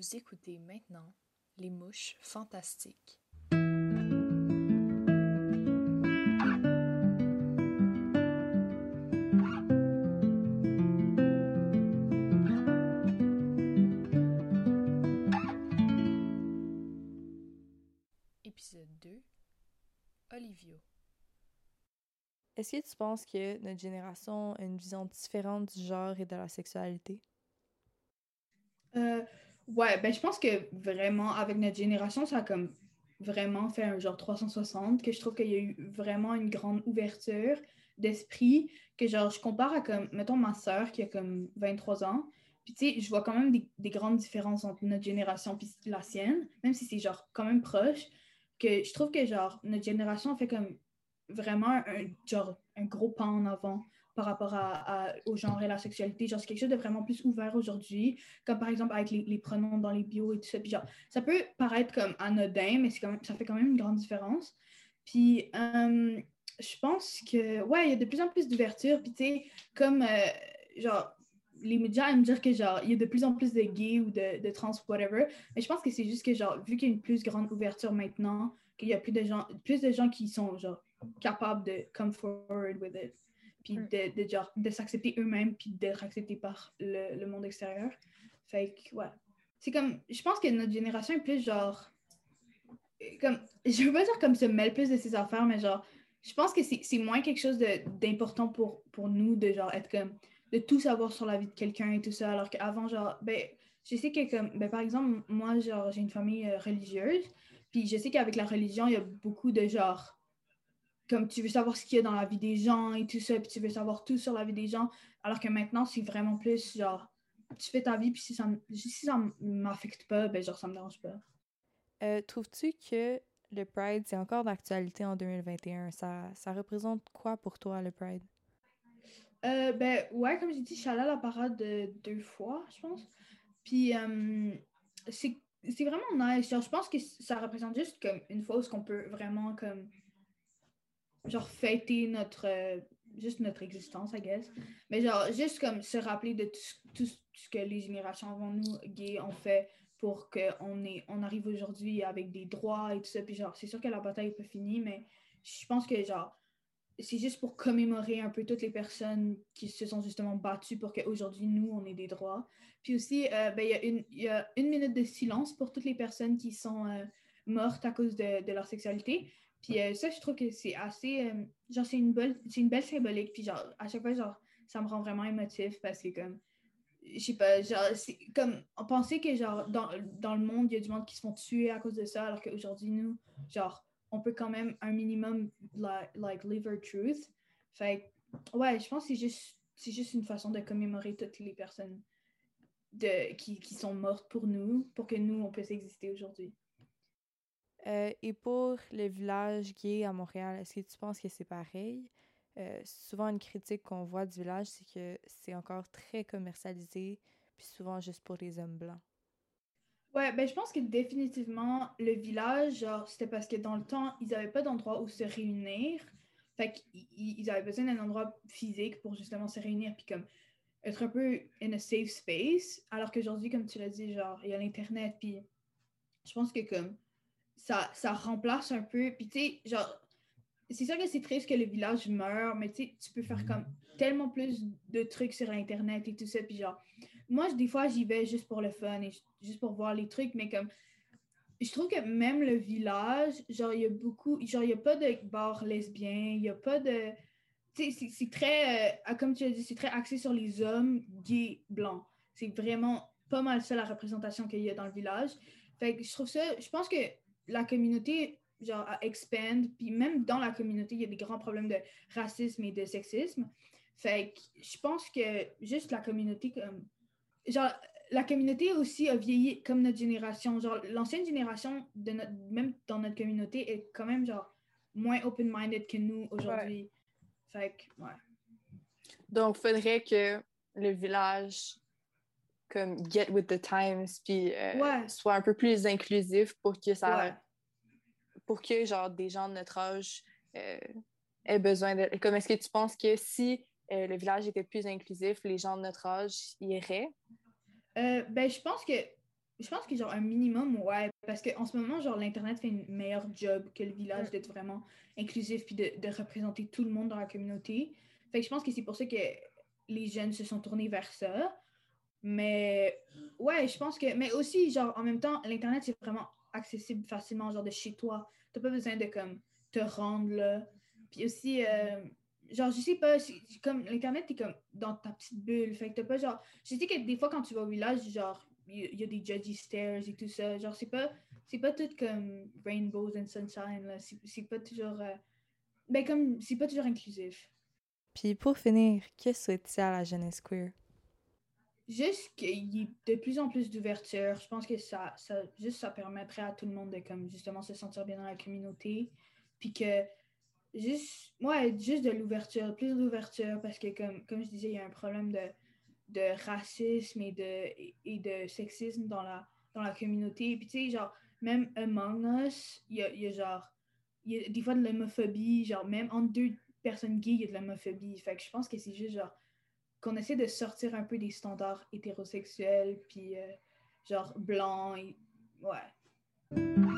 Vous écoutez maintenant Les Mouches Fantastiques. Épisode 2 Olivio Est-ce que tu penses que notre génération a une vision différente du genre et de la sexualité? Euh, ouais, ben je pense que vraiment, avec notre génération, ça a comme vraiment fait un genre 360, que je trouve qu'il y a eu vraiment une grande ouverture d'esprit, que genre, je compare à comme, mettons, ma soeur qui a comme 23 ans, puis tu sais, je vois quand même des, des grandes différences entre notre génération puis la sienne, même si c'est genre quand même proche, que je trouve que genre, notre génération fait comme vraiment un, genre, un gros pas en avant par rapport à, à- au genre et la sexualité. Genre, c'est quelque chose de vraiment plus ouvert aujourd'hui, comme par exemple avec les, pronoms dans les bios et tout ça. Puis genre, ça peut paraître comme anodin, mais quand même, ça fait quand même une grande différence. Puis euh, je pense que, ouais, il y a de plus en plus d'ouverture. Puis tu sais, comme, euh, genre, les médias aiment dire que genre, il y a de plus en plus de gays ou de, de trans, whatever. Mais je pense que c'est juste que, genre, vu qu'il y a une plus grande ouverture maintenant, qu'il y a plus de gens, plus de gens qui sont, genre, capables de come forward with it puis Mm. de, de, genre, de s'accepter eux-mêmes, puis d'être acceptés par le, le monde extérieur. Fait que, ouais. C'est comme, je pense que notre génération est plus genre, comme, je veux pas dire comme se mêle plus de ses affaires, mais genre, je pense que c'est moins quelque chose d'important pour, pour nous de genre être comme, de tout savoir sur la vie de quelqu'un et tout ça, alors qu'avant, genre, ben, je sais que comme, ben, par exemple, moi, genre, j'ai une famille euh, religieuse, puis je sais qu'avec la religion, il y a beaucoup de genre, comme tu veux savoir ce qu'il y a dans la vie des gens et tout ça, puis tu veux savoir tout sur la vie des gens, alors que maintenant, c'est vraiment plus genre, tu fais ta vie, puis si ça, si ça m'affecte pas, ben genre, ça me dérange pas. Euh, Trouves-tu que le Pride, c'est encore d'actualité en 2021? Ça, ça représente quoi pour toi, le Pride? Euh, ben ouais, comme j'ai dit, je suis allée à la parade euh, deux fois, je pense. Puis euh, c'est c'est vraiment nice. Genre, je pense que ça représente juste comme une fois où on peut vraiment comme genre fêter notre euh, juste notre existence, I guess. Mais genre juste comme se rappeler de tout, tout ce que les générations avant nous gays ont fait pour qu'on on arrive aujourd'hui avec des droits et tout ça. Puis genre, c'est sûr que la bataille n'est pas finie, mais je pense que genre c'est juste pour commémorer un peu toutes les personnes qui se sont justement battues pour qu'aujourd'hui, nous, on ait des droits. Puis aussi, euh, ben, il y, il y a une minute de silence pour toutes les personnes qui sont euh, mortes à cause de, de leur sexualité. Puis euh, ça, je trouve que c'est assez... euh, genre, c'est une, belle, c'est une belle symbolique. Puis genre, à chaque fois, genre, ça me rend vraiment émotif parce que comme... Je sais pas, genre, c'est comme... On pensait que, genre, dans, dans le monde, il y a du monde qui se font tuer à cause de ça, alors qu'aujourd'hui, nous, genre, on peut quand même un minimum like, like live our truth. Fait que, ouais, je pense que c'est juste, c'est juste une façon de commémorer toutes les personnes de, qui, qui sont mortes pour nous, pour que nous, on puisse exister aujourd'hui. Euh, et pour le village gay à Montréal, est-ce que tu penses que c'est pareil? Euh, souvent, une critique qu'on voit du village, c'est que c'est encore très commercialisé, puis souvent juste pour les hommes blancs. Ouais, ben je pense que définitivement, le village, genre, c'était parce que dans le temps, ils n'avaient pas d'endroit où se réunir. Fait qu'ils ils avaient besoin d'un endroit physique pour justement se réunir, puis comme être un peu in a safe space. Alors qu'aujourd'hui, comme tu l'as dit, genre, il y a l'Internet, puis je pense que comme ça, ça remplace un peu. Puis tu sais, genre, c'est sûr que c'est triste que le village meure, mais tu sais, tu peux faire comme tellement plus de trucs sur Internet et tout ça. Puis genre, moi, des fois, j'y vais juste pour le fun et ju- juste pour voir les trucs, mais comme, je trouve que même le village, genre, il y a beaucoup, genre, il n'y a pas de bar lesbien, il n'y a pas de. Tu sais, c'est- c'est très, euh, ah, comme tu as dit, c'est très axé sur les hommes gays blancs. C'est vraiment pas mal ça la représentation qu'il y a dans le village. Fait que je trouve ça, je pense que la communauté, genre, expand, puis même dans la communauté, il y a des grands problèmes de racisme et de sexisme. Fait que je pense que juste la communauté, comme, genre, la communauté aussi a vieilli comme notre génération. Genre, l'ancienne génération, de notre, même dans notre communauté, est quand même, genre, moins open-minded que nous aujourd'hui. Fait que, ouais. Donc, faudrait que le village comme get with the times puis euh, Ouais. soit un peu plus inclusif pour que ça Ouais. pour que genre des gens de notre âge euh, aient besoin de comme est-ce que tu penses que si euh, le village était plus inclusif les gens de notre âge y iraient ben, je pense que je pense que genre un minimum, ouais, parce qu'en ce moment, genre l'Internet fait une meilleure job que le village Mm. d'être vraiment inclusif puis de, de représenter tout le monde dans la communauté. Fait que je pense que c'est pour ça que les jeunes se sont tournés vers ça. Mais ouais, je pense que. Mais aussi, genre, en même temps, l'Internet, c'est vraiment accessible facilement, genre de chez toi. T'as pas besoin de comme te rendre là. Puis aussi, euh, genre, je sais pas, comme l'Internet, t'es comme dans ta petite bulle. Fait que t'as pas genre. Je sais que des fois, quand tu vas au village, genre, il y, a des judgy stairs et tout ça. Genre, c'est pas. C'est pas tout comme rainbows and sunshine, là. C'est c'est pas toujours. euh, Ben, comme. C'est pas toujours inclusif. Puis pour finir, que souhaites-tu à la jeunesse queer? Juste qu'il y ait de plus en plus d'ouverture. Je pense que ça, ça, juste ça permettrait à tout le monde de comme justement se sentir bien dans la communauté. Puis que juste, ouais, juste de l'ouverture, plus d'ouverture, parce que comme, comme je disais, il y a un problème de, de racisme et de, et, de sexisme dans la, dans la communauté. Puis tu sais, genre, même among us, il y a, y a y a des fois de l'homophobie, genre, même entre deux personnes gays, il y a de l'homophobie. Fait que je pense que c'est juste genre qu'on essaie de sortir un peu des standards hétérosexuels, puis euh, genre blanc, ouais.